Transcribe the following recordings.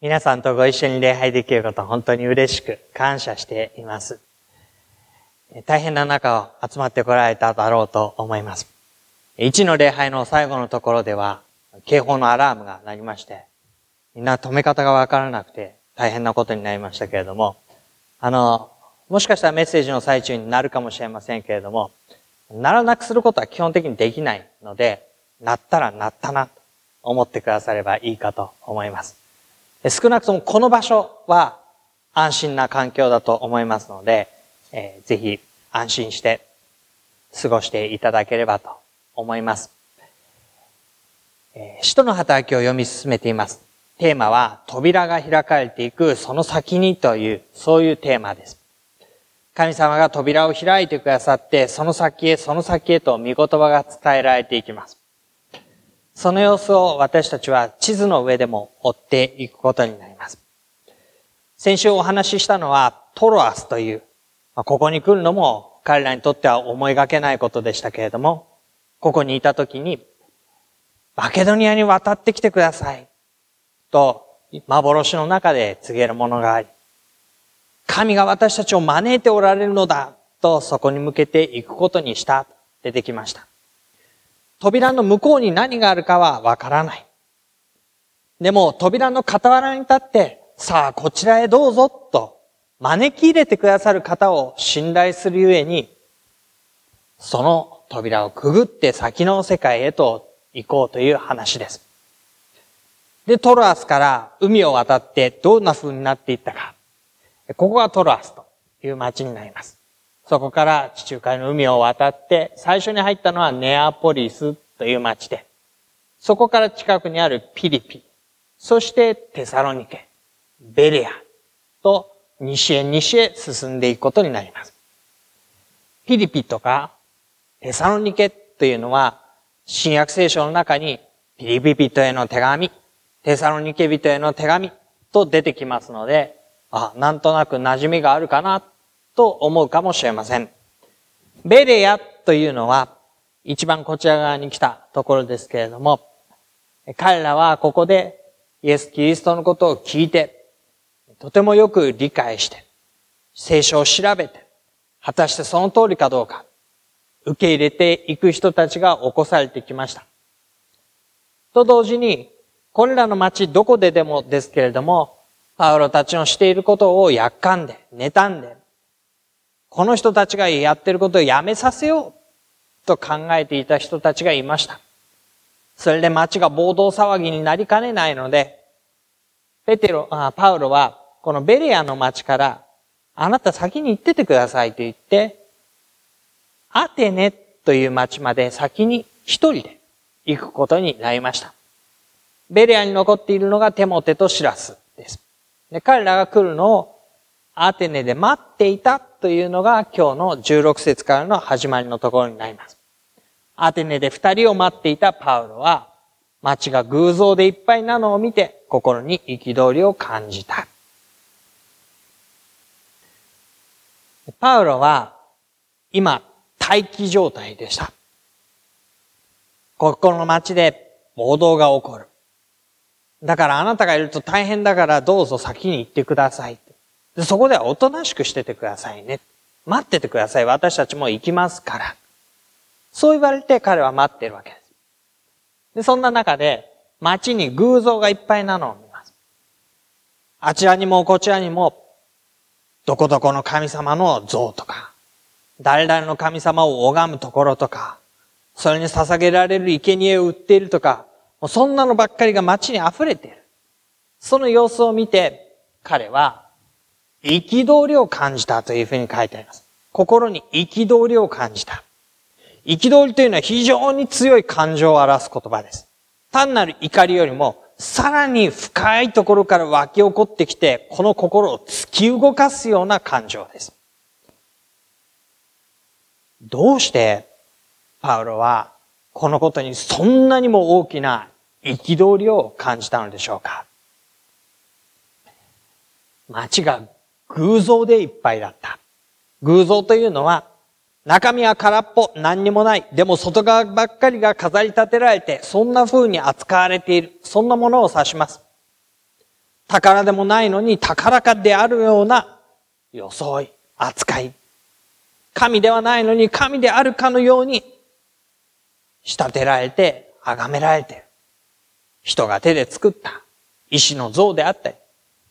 皆さんとご一緒に礼拝できること本当に嬉しく感謝しています。大変な中を集まってこられただろうと思います。一の礼拝の最後のところでは、警報のアラームが鳴りまして、みんな止め方がわからなくて大変なことになりましたけれども、あの、もしかしたらメッセージの最中になるかもしれませんけれども、ならなくすることは基本的にできないので、なったらなったなと思ってくださればいいかと思います。少なくともこの場所は安心な環境だと思いますので、えー、ぜひ安心して過ごしていただければと思います。えー、使徒の働きを読み進めています。テーマは扉が開かれていくその先にという、そういうテーマです。神様が扉を開いてくださって、その先へ、その先へと御言葉が伝えられていきます。その様子を私たちは地図の上でも追っていくことになります。先週お話ししたのはトロアスというま、ここに来るのも彼らにとっては思いがけないことでしたけれども、ここにいた時に、マケドニアに渡ってきてください。と、幻の中で告げるものがあり、神が私たちを招いておられるのだとそこに向けていくことにした。出てきました。扉の向こうに何があるかはわからない。でも扉の傍らに立って、さあこちらへどうぞと招き入れてくださる方を信頼するゆえに、その扉をくぐって先の世界へと行こうという話です。で、トロアスから海を渡ってどんな風になっていったか。ここがトロアスという町になります。そこから地中海の海を渡って、最初に入ったのはネアポリスという町で、そこから近くにあるピリピ、そしてテサロニケ、ベレアと西へ西へ進んでいくことになります。ピリピとかテサロニケというのは、新約聖書の中にピリピ人への手紙、テサロニケ人への手紙と出てきますので、あ、なんとなく馴染みがあるかなと思うかもしれません。ベレヤというのは、一番こちら側に来たところですけれども、彼らはここでイエス・キリストのことを聞いて、とてもよく理解して、聖書を調べて、果たしてその通りかどうか、受け入れていく人たちが起こされてきました。と同時に、これらの町どこででもですけれども、パウロたちのしていることをやっかんで、妬んで、この人たちがやってることをやめさせようと考えていた人たちがいました。それで街が暴動騒ぎになりかねないので、ペテロ、あパウロはこのベレアの町からあなた先に行っててくださいと言って、アテネという町まで先に一人で行くことになりました。ベレアに残っているのがテモテとシラスです。で彼らが来るのをアテネで待っていたというのが今日の16節からの始まりのところになります。アテネで二人を待っていたパウロは、街が偶像でいっぱいなのを見て心に憤りを感じた。パウロは今待機状態でした。ここの街で暴動が起こる。だからあなたがいると大変だからどうぞ先に行ってください。でそこではおとなしくしててくださいね。待っててください。私たちも行きますから。そう言われて彼は待ってるわけです。で、そんな中で街に偶像がいっぱいなのを見ます。あちらにもこちらにも、どこどこの神様の像とか、誰々の神様を拝むところとか、それに捧げられる生贄を売っているとか、もうそんなのばっかりが街に溢れている。その様子を見て、彼は憤りを感じたというふうに書いてあります。心に憤りを感じた。憤りというのは非常に強い感情を表す言葉です。単なる怒りよりも、さらに深いところから湧き起こってきて、この心を突き動かすような感情です。どうしてパウロはこのことにそんなにも大きな憤りを感じたのでしょうか？街が偶像でいっぱいだった。偶像というのは、中身は空っぽ、何にもない。でも外側ばっかりが飾り立てられて、そんな風に扱われている。そんなものを指します。宝でもないのに宝かであるような装い、扱い。神ではないのに神であるかのように仕立てられて、崇められている。人が手で作った石の像であったり、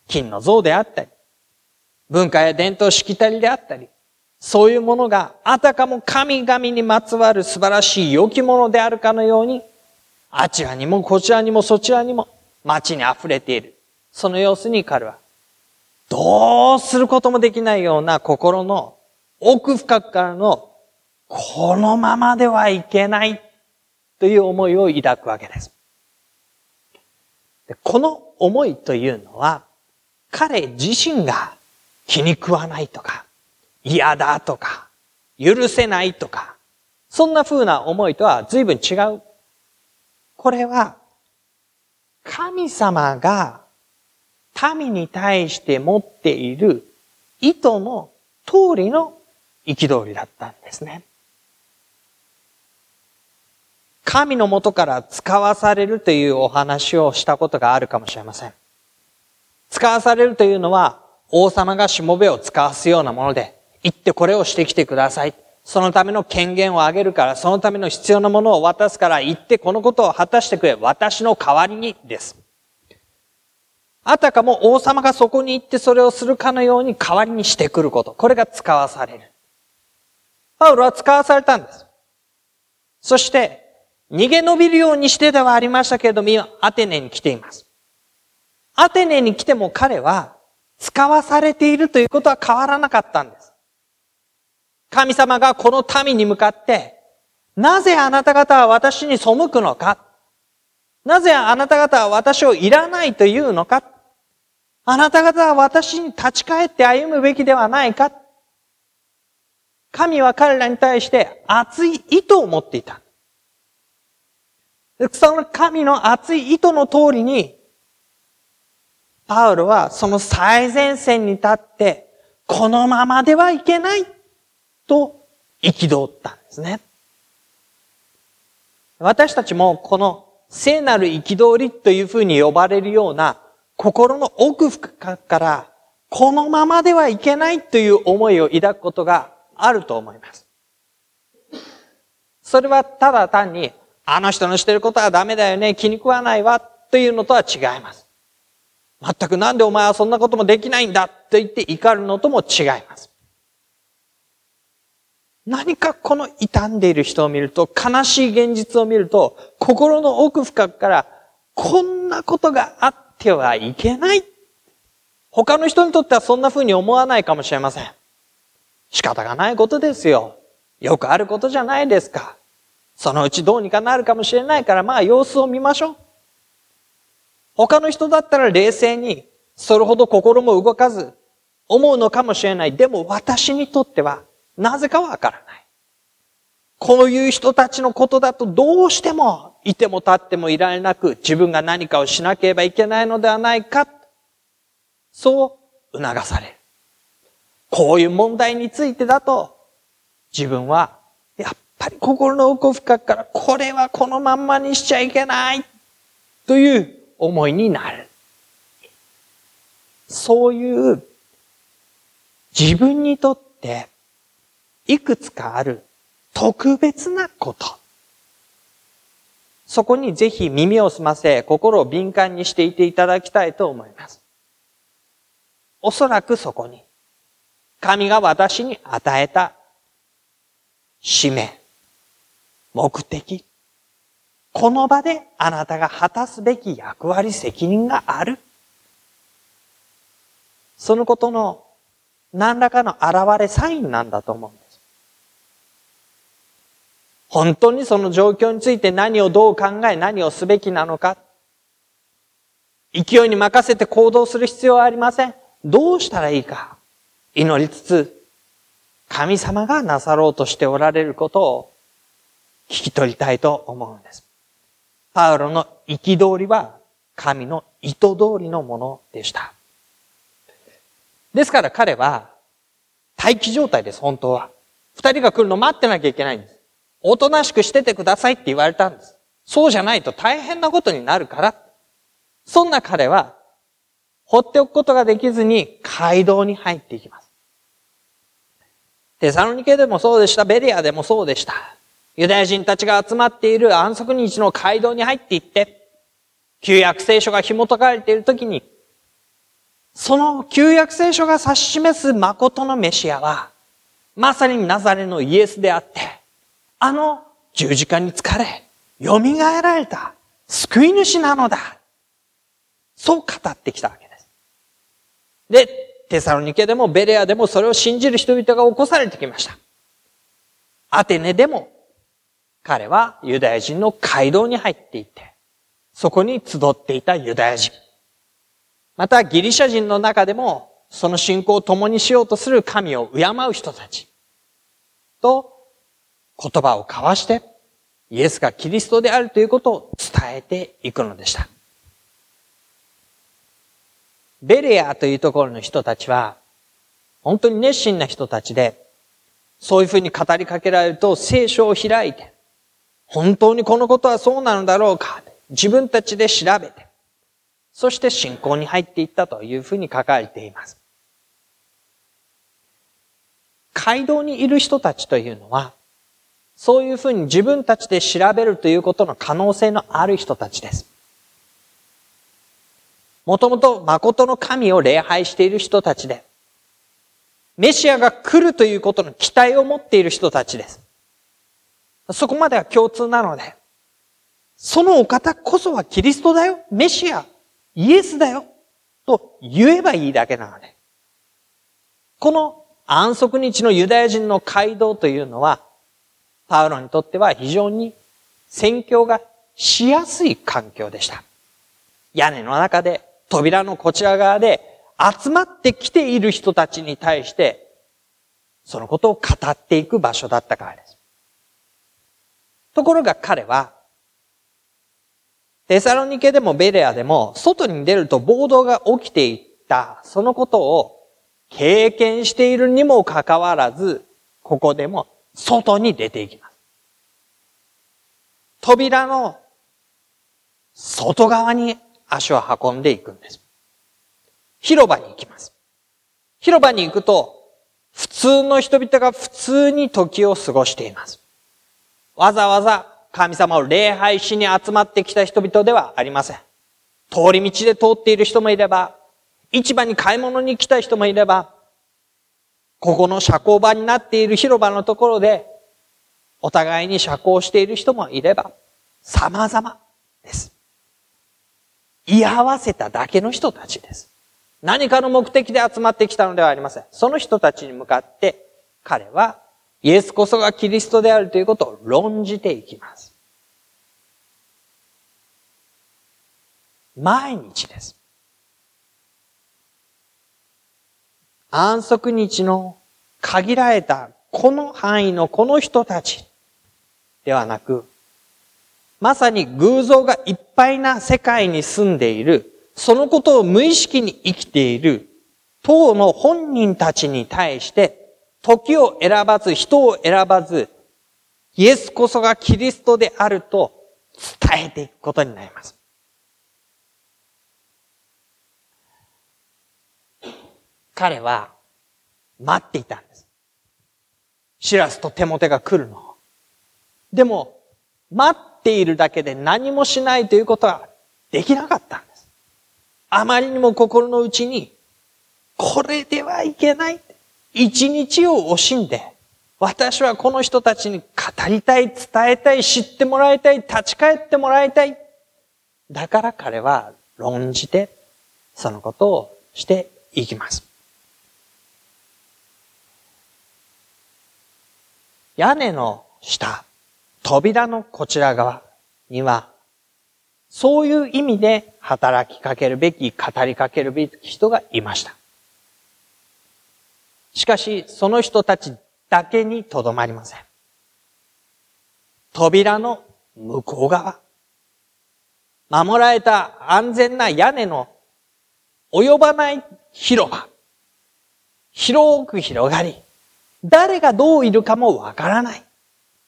金の像であったり、文化や伝統しきたりであったり、そういうものがあたかも神々にまつわる素晴らしい良きものであるかのように、あちらにもこちらにもそちらにも街に溢れている。その様子に彼は、どうすることもできないような心の奥深くからの、このままではいけないという思いを抱くわけです。この思いというのは、彼自身が気に食わないとか、嫌だとか、許せないとか、そんな風な思いとは随分違う。これは、神様が民に対して持っている意図の通りの憤りだったんですね。神のもとから使わされるというお話をしたことがあるかもしれません。使わされるというのは王様がしもべを使わすようなもので、行ってこれをしてきてください。そのための権限をあげるから、そのための必要なものを渡すから、行ってこのことを果たしてくれ。私の代わりにです。あたかも王様がそこに行ってそれをするかのように代わりにしてくること。これが使わされる。パウロは使わされたんです。そして、逃げ延びるようにしてではありましたけれども、今、アテネに来ています。アテネに来ても彼は、使わされているということは変わらなかったんです。神様がこの民に向かって、なぜあなた方は私に背くのか？なぜあなた方は私をいらないというのか？あなた方は私に立ち返って歩むべきではないか？神は彼らに対して熱い意図を持っていた。その神の熱い意図の通りに、パウロはその最前線に立って、このままではいけないと憤ったんですね。私たちもこの聖なる憤りというふうに呼ばれるような心の奥深くからこのままではいけないという思いを抱くことがあると思います。それはただ単にあの人のしてることはダメだよね、気に食わないわというのとは違います。全くなんでお前はそんなこともできないんだと言って怒るのとも違います。何かこの傷んでいる人を見ると、悲しい現実を見ると、心の奥深くから、こんなことがあってはいけない。他の人にとってはそんな風に思わないかもしれません。仕方がないことですよ。よくあることじゃないですか。そのうちどうにかなるかもしれないから、まあ様子を見ましょう。他の人だったら冷静に、それほど心も動かず、思うのかもしれない。でも私にとっては、なぜかわからない。こういう人たちのことだとどうしてもいても立ってもいられなく自分が何かをしなければいけないのではないか。そう促される。こういう問題についてだと自分はやっぱり心の奥深くからこれはこのまんまにしちゃいけないという思いになる。そういう自分にとっていくつかある特別なこと。そこにぜひ耳を澄ませ、心を敏感にしていていただきたいと思います。おそらくそこに、神が私に与えた使命、目的、この場であなたが果たすべき役割、責任がある。そのことの何らかの現れサインなんだと思うんです。本当にその状況について何をどう考え、何をすべきなのか。勢いに任せて行動する必要はありません。どうしたらいいか。祈りつつ、神様がなさろうとしておられることを聞き取りたいと思うんです。パウロの憤りは神の意図通りのものでした。ですから彼は待機状態です、本当は。二人が来るの待ってなきゃいけないんです。おとなしくしててくださいって言われたんです。そうじゃないと大変なことになるから。そんな彼は、放っておくことができずに街道に入っていきます。テサロニケでもそうでした。ベリアでもそうでした。ユダヤ人たちが集まっている安息日の街道に入っていって、旧約聖書が紐解かれているときに、その旧約聖書が指し示す誠のメシアは、まさにナザレのイエスであって、あの十字架に疲れ、蘇られた救い主なのだ。そう語ってきたわけです。で、テサロニケでもベレアでもそれを信じる人々が起こされてきました。アテネでも彼はユダヤ人の街道に入っていって、そこに集っていたユダヤ人。またギリシャ人の中でもその信仰を共にしようとする神を敬う人たちと言葉を交わしてイエスがキリストであるということを伝えていくのでした。ベレアというところの人たちは、本当に熱心な人たちで、そういうふうに語りかけられると聖書を開いて、本当にこのことはそうなのだろうか、自分たちで調べて、そして信仰に入っていったというふうに書かれています。街道にいる人たちというのは、そういうふうに自分たちで調べるということの可能性のある人たちです。もともと誠の神を礼拝している人たちで、メシアが来るということの期待を持っている人たちです。そこまでは共通なので、そのお方こそはキリストだよ、メシア、イエスだよ、と言えばいいだけなので、この安息日のユダヤ人の街道というのは、パウロにとっては非常に宣教がしやすい環境でした。屋根の中で扉のこちら側で集まってきている人たちに対して、そのことを語っていく場所だったからです。ところが彼は、テサロニケでもベレアでも、外に出ると暴動が起きていった、そのことを経験しているにもかかわらず、ここでも外に出ていきます。扉の外側に足を運んでいくんです。広場に行きます。広場に行くと、普通の人々が普通に時を過ごしています。わざわざ神様を礼拝しに集まってきた人々ではありません。通り道で通っている人もいれば、市場に買い物に来た人もいれば、ここの社交場になっている広場のところで、お互いに社交している人もいれば、様々です。居合わせただけの人たちです。何かの目的で集まってきたのではありません。その人たちに向かって、彼はイエスこそがキリストであるということを論じていきます。毎日です。安息日の限られたこの範囲のこの人たちではなく、まさに偶像がいっぱいな世界に住んでいる、そのことを無意識に生きている、当の本人たちに対して、時を選ばず、人を選ばず、イエスこそがキリストであると伝えていくことになります。彼は待っていたんです。シラスとテモテが来るの。でも、待っているだけで何もしないということはできなかったんです。あまりにも心の内に、これではいけない。一日を惜しんで、私はこの人たちに語りたい、伝えたい、知ってもらいたい、立ち返ってもらいたい。だから彼は論じて、そのことをしていきます。屋根の下、扉のこちら側には、そういう意味で働きかけるべき、語りかけるべき人がいました。しかし、その人たちだけにとどまりません。扉の向こう側。守られた安全な屋根の及ばない広場。広く広がり、誰がどういるかもわからない。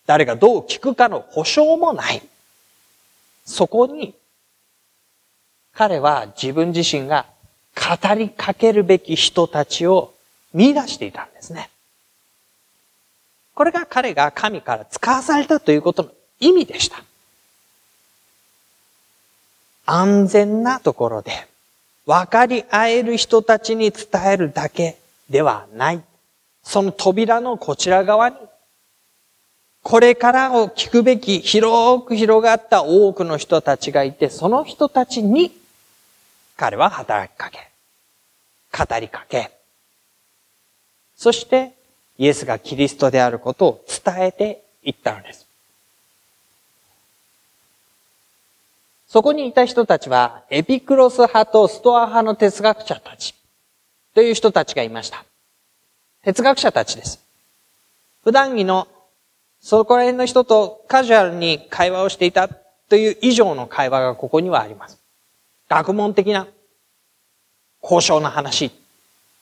誰がどう聞くかの保証もない。そこに、彼は自分自身が語りかけるべき人たちを見出していたんですね。これが彼が神から使わされたということの意味でした。安全なところで分かり合える人たちに伝えるだけではない。その扉のこちら側に、これからを聞くべき広く広がった多くの人たちがいて、その人たちに彼は働きかけ、語りかけ、そしてイエスがキリストであることを伝えていったのです。そこにいた人たちは、エピクロス派とストア派の哲学者たちという人たちがいました。哲学者たちです。普段着のそこら辺の人とカジュアルに会話をしていたという以上の会話がここにはあります。学問的な交渉の話、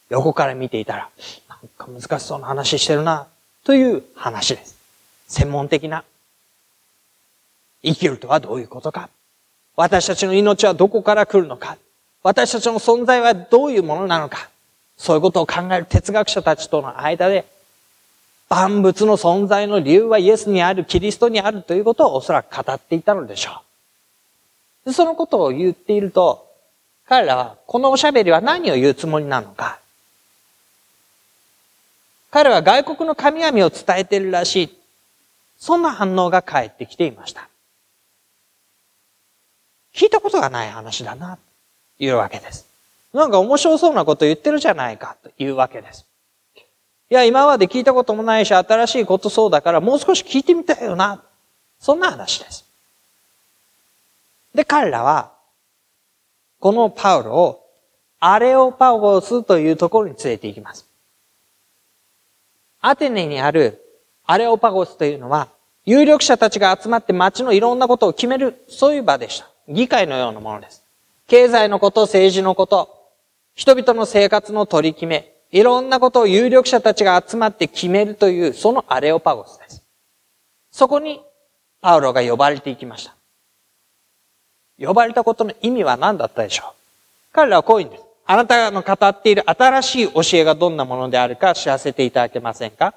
横から見ていたら、なんか難しそうな話してるな、という話です。専門的な。生きるとはどういうことか。私たちの命はどこから来るのか。私たちの存在はどういうものなのか。そういうことを考える哲学者たちとの間で、万物の存在の理由はイエスにある、キリストにあるということをおそらく語っていたのでしょう。そのことを言っていると、彼らはこのおしゃべりは何を言うつもりなのか。彼は外国の神々を伝えているらしい。そんな反応が返ってきていました。聞いたことがない話だな、というわけです。なんか面白そうなこと言ってるじゃないか、というわけです。いや、今まで聞いたこともないし、新しいことそうだから、もう少し聞いてみたいよな。そんな話です。で、彼らは、このパウロを、アレオパウゴスというところに連れて行きます。アテネにあるアレオパゴスというのは、有力者たちが集まって街のいろんなことを決める、そういう場でした。議会のようなものです。経済のこと、政治のこと、人々の生活の取り決め、いろんなことを有力者たちが集まって決めるという、そのアレオパゴスです。そこに、パウロが呼ばれていきました。呼ばれたことの意味は何だったでしょう？彼らはこう言うんです。あなたの語っている新しい教えがどんなものであるか知らせていただけませんか？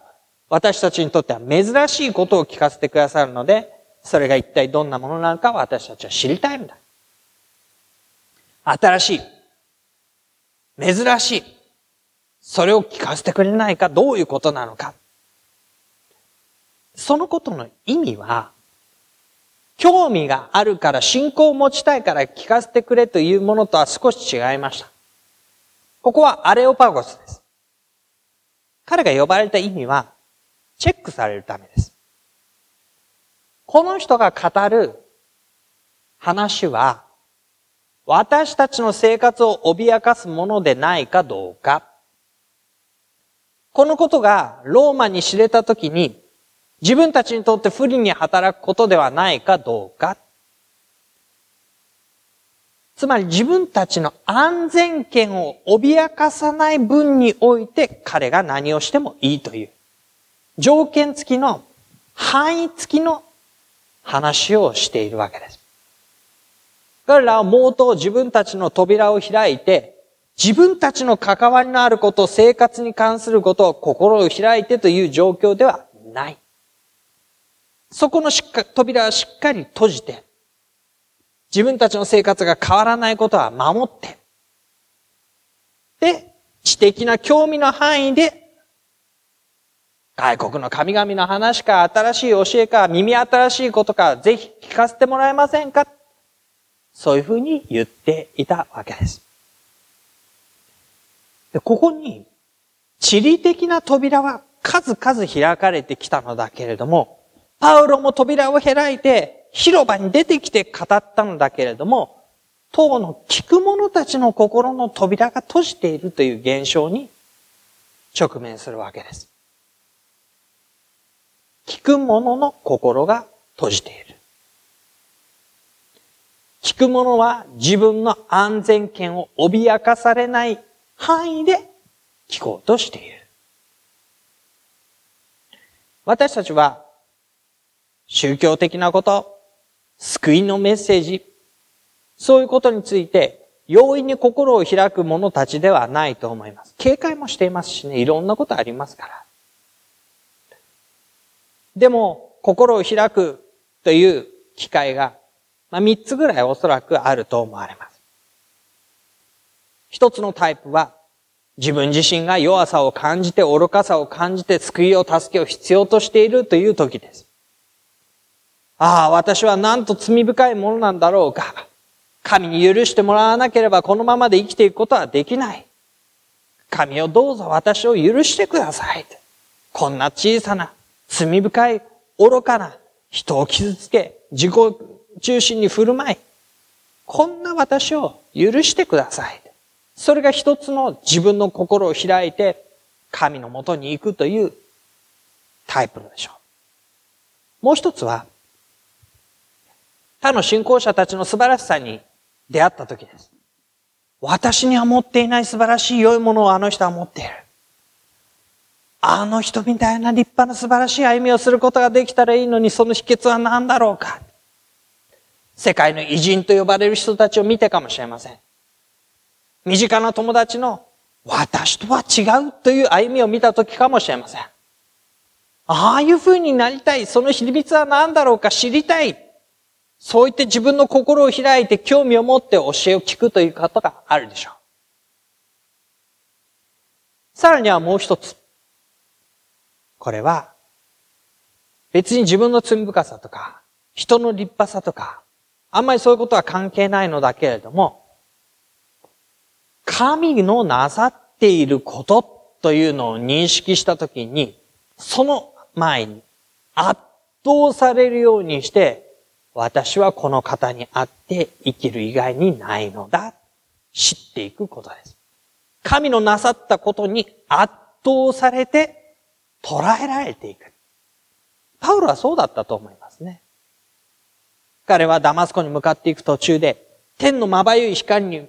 私たちにとっては珍しいことを聞かせてくださるので、それが一体どんなものなのか私たちは知りたいんだ。新しい。珍しい。それを聞かせてくれないかどういうことなのか。そのことの意味は、興味があるから信仰を持ちたいから聞かせてくれというものとは少し違いました。ここはアレオパゴスです。彼が呼ばれた意味は、チェックされるためです。この人が語る話は、私たちの生活を脅かすものでないかどうか。このことがローマに知れたときに、自分たちにとって不利に働くことではないかどうか。つまり自分たちの安全権を脅かさない分において彼が何をしてもいいという条件付きの範囲付きの話をしているわけです。彼らはもうと自分たちの扉を開いて自分たちの関わりのあること、生活に関することを心を開いてという状況ではない。そこのしっか扉はしっかり閉じて、自分たちの生活が変わらないことは守って、で、知的な興味の範囲で、外国の神々の話か、新しい教えか、耳新しいことか、ぜひ聞かせてもらえませんか？そういうふうに言っていたわけです。でここに、地理的な扉は数々開かれてきたのだけれども、パウロも扉を開いて広場に出てきて語ったのだけれども、当の聞く者たちの心の扉が閉じているという現象に直面するわけです。聞く者の心が閉じている。聞く者は自分の安全権を脅かされない範囲で聞こうとしている。私たちは宗教的なこと、救いのメッセージ、そういうことについて容易に心を開く者たちではないと思います。警戒もしていますしね、いろんなことありますから。でも、心を開くという機会が、まあ、3つぐらいおそらくあると思われます。一つのタイプは、自分自身が弱さを感じて、愚かさを感じて、救いを助けを必要としているという時です。ああ、私はなんと罪深いものなんだろうか。神に許してもらわなければこのままで生きていくことはできない。神をどうぞ私を許してください。こんな小さな罪深い愚かな人を傷つけ、自己中心に振る舞い、こんな私を許してください。それが一つの自分の心を開いて神のもとに行くというタイプでしょう。もう一つは、他の信仰者たちの素晴らしさに出会った時です。私には持っていない素晴らしい良いものをあの人は持っている。あの人みたいな立派な素晴らしい歩みをすることができたらいいのにその秘訣は何だろうか。世界の偉人と呼ばれる人たちを見てかもしれません。身近な友達の私とは違うという歩みを見た時かもしれません。ああいう風になりたい。その秘密は何だろうか知りたい。そう言って自分の心を開いて興味を持って教えを聞くという方があるでしょう。さらにはもう一つ。これは、別に自分の罪深さとか、人の立派さとか、あんまりそういうことは関係ないのだけれども、神のなさっていることというのを認識したときに、その前に圧倒されるようにして、私はこの方に会って生きる以外にないのだ。知っていくことです。神のなさったことに圧倒されて捉えられていく。パウロはそうだったと思いますね。彼はダマスコに向かっていく途中で、天のまばゆい光に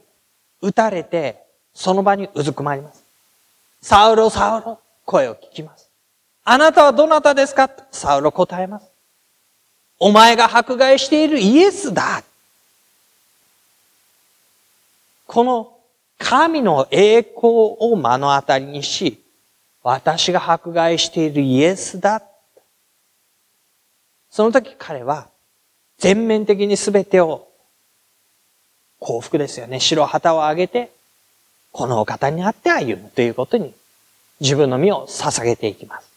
打たれて、その場にうずくまります。サウロ、サウロ、声を聞きます。あなたはどなたですか？サウロ答えます。お前が迫害しているイエスだ。この神の栄光を目の当たりにし、私が迫害しているイエスだ。その時彼は全面的に全てを幸福ですよね。白旗を上げて、このお方にあって歩むということに自分の身を捧げていきます。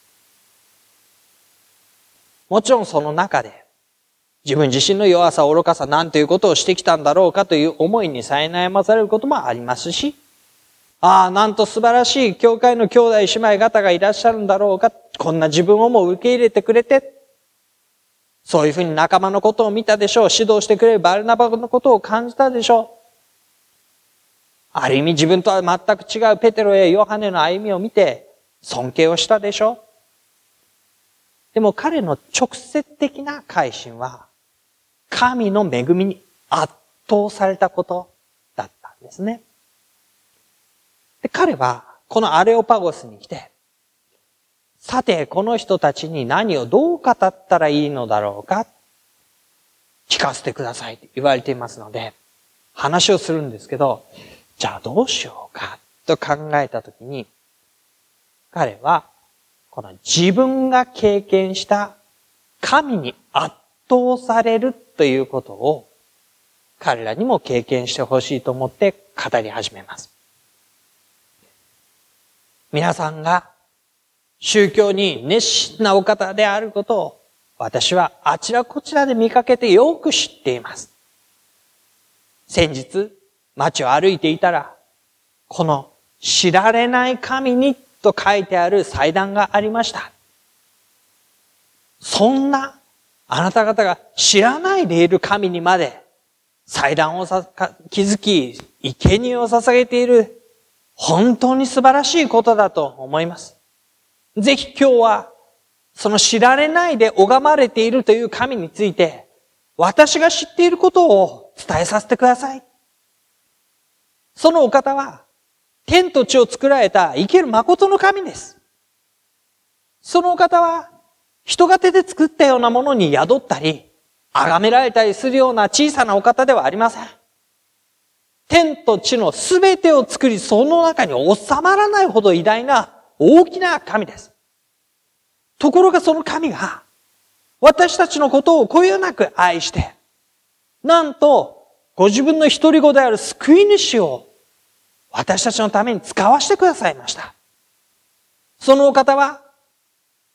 もちろんその中で自分自身の弱さ、愚かさ、なんていうことをしてきたんだろうかという思いに苛まされることもありますし、ああ、なんと素晴らしい教会の兄弟姉妹方がいらっしゃるんだろうか、こんな自分をも受け入れてくれて、そういうふうに仲間のことを見たでしょう。指導してくれるバルナバのことを感じたでしょう。ある意味自分とは全く違うペテロやヨハネの歩みを見て尊敬をしたでしょう。でも彼の直接的な改心は神の恵みに圧倒されたことだったんですね。で彼は、このアレオパゴスに来て、さて、この人たちに何をどう語ったらいいのだろうか？聞かせてくださいと言われていますので、話をするんですけど、じゃあどうしようか？と考えたときに、彼は、この自分が経験した神に圧倒されるということを彼らにも経験してほしいと思って語り始めます。皆さんが宗教に熱心なお方であることを私はあちらこちらで見かけてよく知っています。先日街を歩いていたらこの知られない神にと書いてある祭壇がありました。そんなあなた方が知らないでいる神にまで祭壇をさ築き、生贄を捧げている本当に素晴らしいことだと思います。ぜひ今日はその知られないで拝まれているという神について私が知っていることを伝えさせてください。そのお方は天と地を作られた生ける誠の神です。そのお方は人が手で作ったようなものに宿ったり、崇められたりするような小さなお方ではありません。天と地のすべてを作り、その中に収まらないほど偉大な大きな神です。ところがその神が、私たちのことをこよなく愛して、なんと、ご自分の一人子である救い主を私たちのために使わせてくださいました。そのお方は、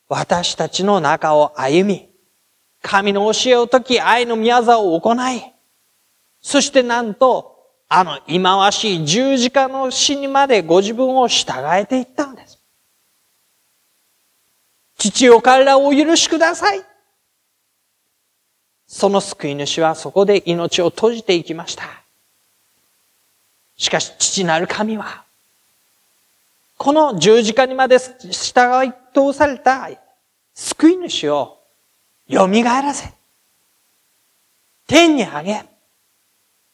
私たちの中を歩み、神の教えを解き、愛の宮沢を行い、そしてなんと、あの忌まわしい十字架の死にまでご自分を従えていったのです。父よ彼らをお許しください。その救い主はそこで命を閉じていきました。しかし父なる神は、この十字架にまで従い通された救い主を蘇らせ、天に上げ、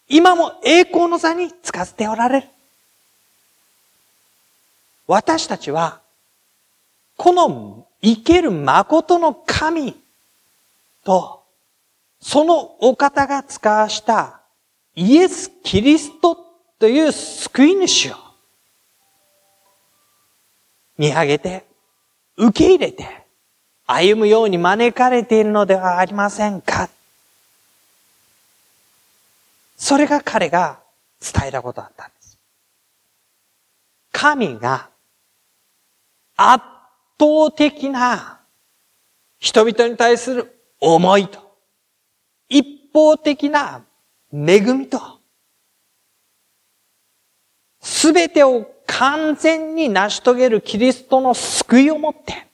今も栄光の座につかせておられる。私たちは、この生ける誠の神と、そのお方が使わしたイエス・キリストという救い主を見上げて、受け入れて、歩むように招かれているのではありませんか？それが彼が伝えたことだったんです。神が圧倒的な人々に対する思いと、一方的な恵みと、すべてを完全に成し遂げるキリストの救いをもって、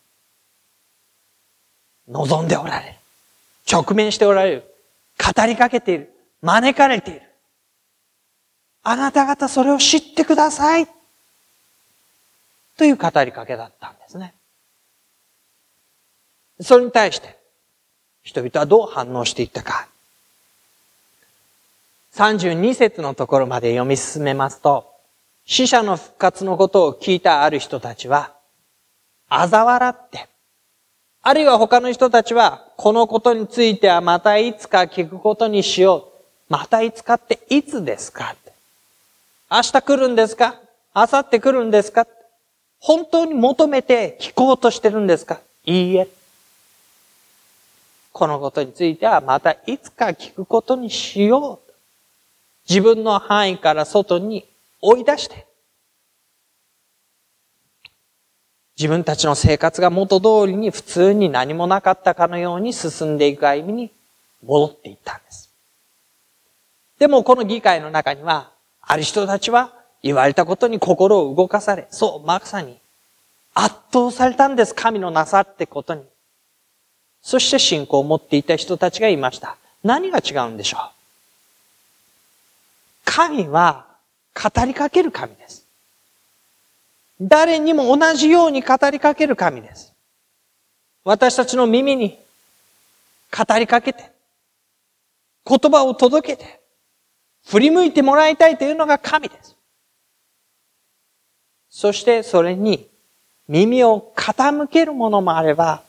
望んでおられる。直面しておられる。語りかけている。招かれている。あなた方それを知ってください。という語りかけだったんですね。それに対して、人々はどう反応していったか。32節のところまで読み進めますと、死者の復活のことを聞いたある人たちは、嘲笑って、あるいは他の人たちは、このことについてはまたいつか聞くことにしよう。またいつかっていつですか？明日来るんですか？明後日来るんですか？本当に求めて聞こうとしてるんですか？いいえ。このことについてはまたいつか聞くことにしよう。自分の範囲から外に追い出して、自分たちの生活が元通りに普通に何もなかったかのように進んでいく歩みに戻っていったんです。でもこの議会の中には、ある人たちは言われたことに心を動かされ、そう、まさに圧倒されたんです。神のなさってことに。そして信仰を持っていた人たちがいました。何が違うんでしょう？神は語りかける神です。誰にも同じように語りかける神です。私たちの耳に語りかけて、言葉を届けて、振り向いてもらいたいというのが神です。そしてそれに耳を傾けるものもあれば、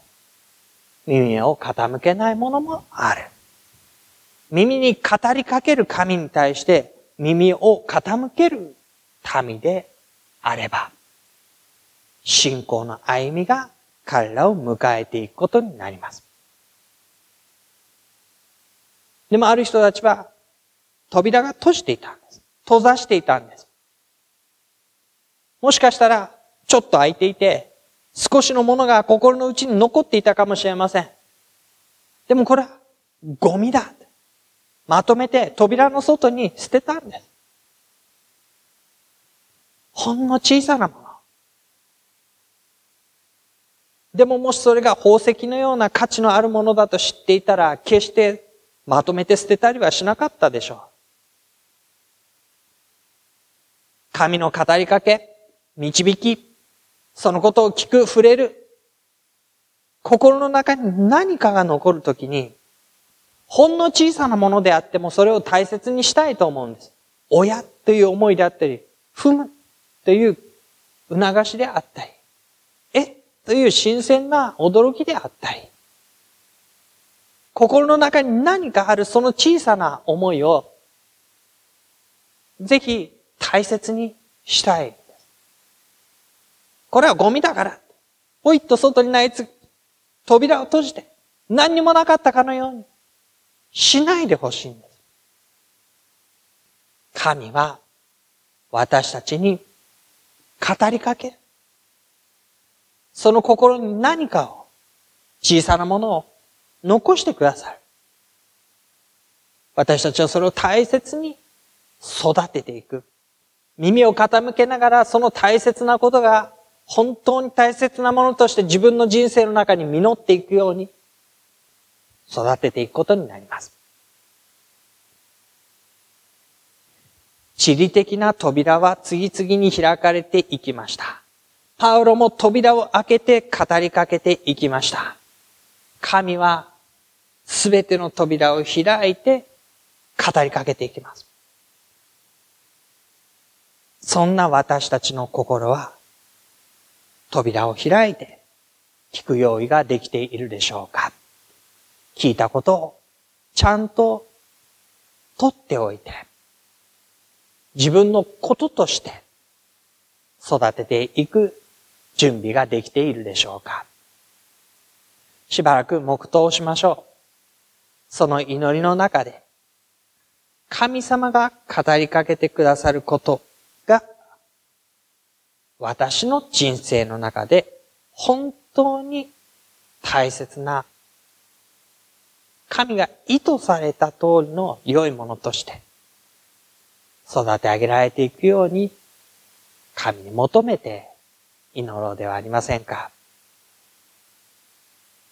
耳を傾けないものもある。耳に語りかける神に対して耳を傾ける民であれば、信仰の歩みが彼らを迎えていくことになります。でもある人たちは扉が閉じていたんです。閉ざしていたんです。もしかしたらちょっと開いていて少しのものが心の内に残っていたかもしれません。でもこれはゴミだ。まとめて扉の外に捨てたんです。ほんの小さなもの。でももしそれが宝石のような価値のあるものだと知っていたら、決してまとめて捨てたりはしなかったでしょう。神の語りかけ、導き、そのことを聞く、触れる。心の中に何かが残るときに、ほんの小さなものであってもそれを大切にしたいと思うんです。親という思いであったり、踏むという促しであったり、えという新鮮な驚きであったり、心の中に何かあるその小さな思いをぜひ大切にしたい。これはゴミだから。おいっと外に投げつ、扉を閉じて、何にもなかったかのように、しないでほしいんです。神は、私たちに語りかける。その心に何かを、小さなものを残してくださる。私たちはそれを大切に育てていく。耳を傾けながらその大切なことが本当に大切なものとして自分の人生の中に実っていくように育てていくことになります。地理的な扉は次々に開かれていきました。パウロも扉を開けて語りかけていきました。神はすべての扉を開いて語りかけていきます。そんな私たちの心は扉を開いて聞く用意ができているでしょうか聞いたことをちゃんと取っておいて自分のこととして育てていく準備ができているでしょうかしばらく黙祷しましょう。その祈りの中で神様が語りかけてくださることが、私の人生の中で本当に大切な、神が意図された通りの良いものとして、育て上げられていくように、神に求めて祈ろうではありませんか。